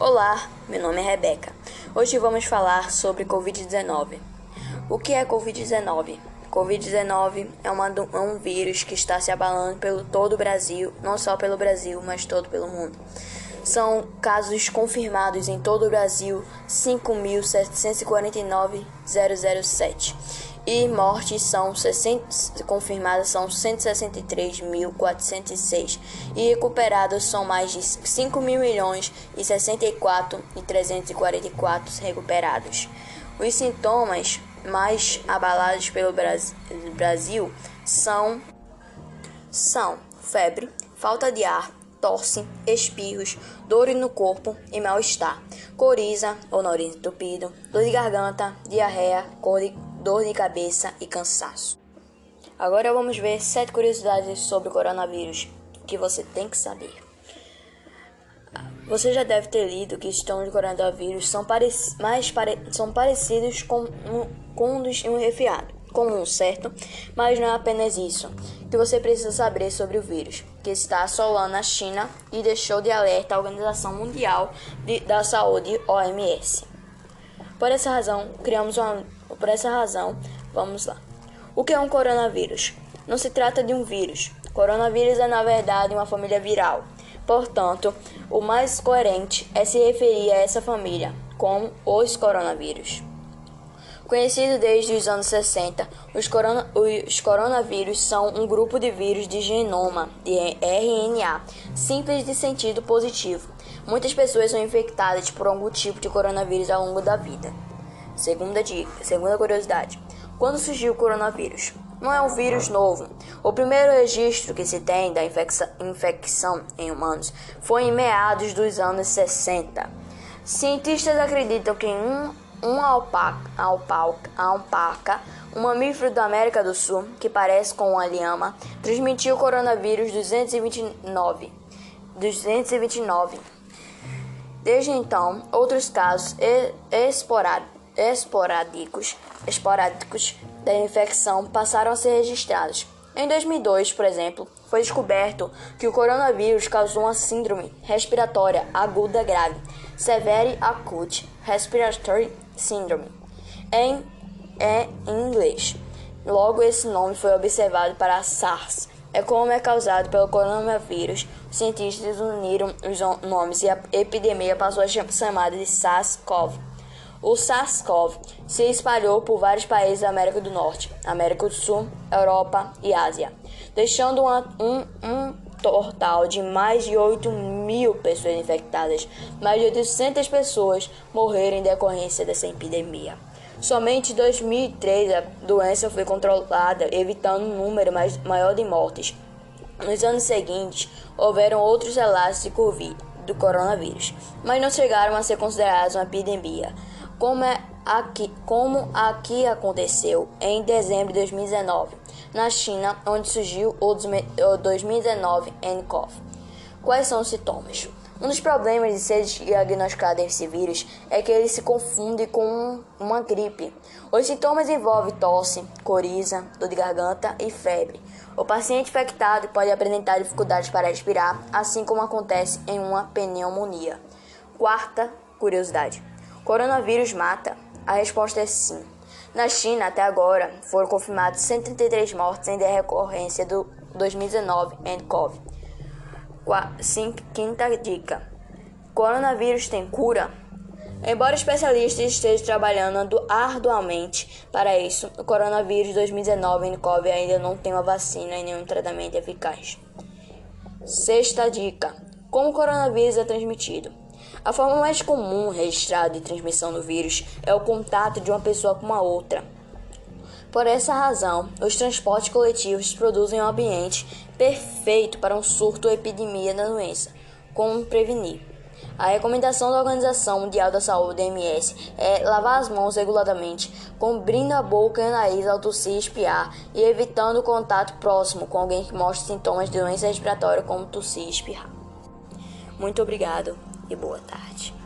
Olá, meu nome é Rebeca. Hoje vamos falar sobre Covid-19. O que é Covid-19? Covid-19 é, é um vírus que está se abalando pelo todo o Brasil, não só pelo Brasil, mas todo pelo mundo. São casos confirmados em todo o Brasil 5.749.007 e mortes são 60, confirmadas são 163.406 e recuperados são mais de 5 mil milhões e 64 e 344 recuperados. Os sintomas mais abalados pelo Brasil são são febre, falta de ar, tosse, espirros, dor no corpo e mal-estar, coriza ou nariz entupido, dor de garganta, diarreia, cor de dor de cabeça e cansaço. Agora vamos ver sete curiosidades sobre o coronavírus que você tem que saber. Você já deve ter lido que sintomas do coronavírus são, mais pare são parecidos com, um, com um um resfriado comum, certo? Mas não é apenas isso que você precisa saber sobre o vírus, que está assolando a China e deixou de alerta a Organização Mundial de, da Saúde, OMS. Por essa razão, criamos uma por essa razão, vamos lá. O que é um coronavírus? Não se trata de um vírus. Coronavírus é, na verdade, uma família viral. Portanto, o mais coerente é se referir a essa família como os coronavírus. Conhecido desde os anos 60, os, corona, os, coronavírus são um grupo de vírus de genoma, de RNA, simples de sentido positivo. Muitas pessoas são infectadas por algum tipo de coronavírus ao longo da vida. Segunda dica, segunda curiosidade. Quando surgiu o coronavírus? Não é um vírus novo. O primeiro registro que se tem da infecção em humanos foi em meados dos anos 60. Cientistas acreditam que um, uma alpaca, alpaca, alpaca, um mamífero da América do Sul, que parece com uma lhama, transmitiu o coronavírus 229. 229. Desde então, outros casos esporádicos esporádicos, esporádicos da infecção passaram a ser registrados. Em 2002, por exemplo, foi descoberto que o coronavírus causou uma síndrome respiratória aguda grave, Severe Acute Respiratory Syndrome, em, é, em inglês. Logo, esse nome foi observado para SARS. É como é causado pelo coronavírus. Os cientistas uniram os nomes e a epidemia passou a ser chamada de SARS-CoV. O SARS-CoV se espalhou por vários países da América do Norte, América do Sul, Europa e Ásia, deixando uma, um, um total de mais de 8 mil pessoas infectadas. Mais de 800 pessoas morreram em decorrência dessa epidemia. Somente em 2003 a doença foi controlada, evitando um número mais, maior de mortes. Nos anos seguintes, houveram outros relatos de Covid, do coronavírus, mas não chegaram a ser considerados uma epidemia como, é aqui, como aqui aconteceu em dezembro de 2019, na China, onde surgiu o 2019 nCoV. Quais são os sintomas? Um dos problemas de ser diagnosticado esse vírus é que ele se confunde com uma gripe. Os sintomas envolvem tosse, coriza, dor de garganta e febre. O paciente infectado pode apresentar dificuldades para respirar, assim como acontece em uma pneumonia. Quarta curiosidade. Coronavírus mata? A resposta é sim. Na China, até agora, foram confirmados 133 mortes em decorrência do 2019 nCoV. Quinta dica: Coronavírus tem cura? Embora especialistas estejam trabalhando arduamente para isso, o coronavírus 2019 nCoV ainda não tem uma vacina e nenhum tratamento eficaz. Sexta dica: Como o coronavírus é transmitido? A forma mais comum registrada de transmissão do vírus é o contato de uma pessoa com uma outra. Por essa razão, os transportes coletivos produzem um ambiente perfeito para um surto ou epidemia da doença. Como prevenir? A recomendação da Organização Mundial da Saúde, (OMS) é lavar as mãos regularmente, cobrindo a boca e o nariz ao tossir e espiar, e evitando o contato próximo com alguém que mostre sintomas de doença respiratória como tossir e espirrar. Muito obrigado e boa tarde.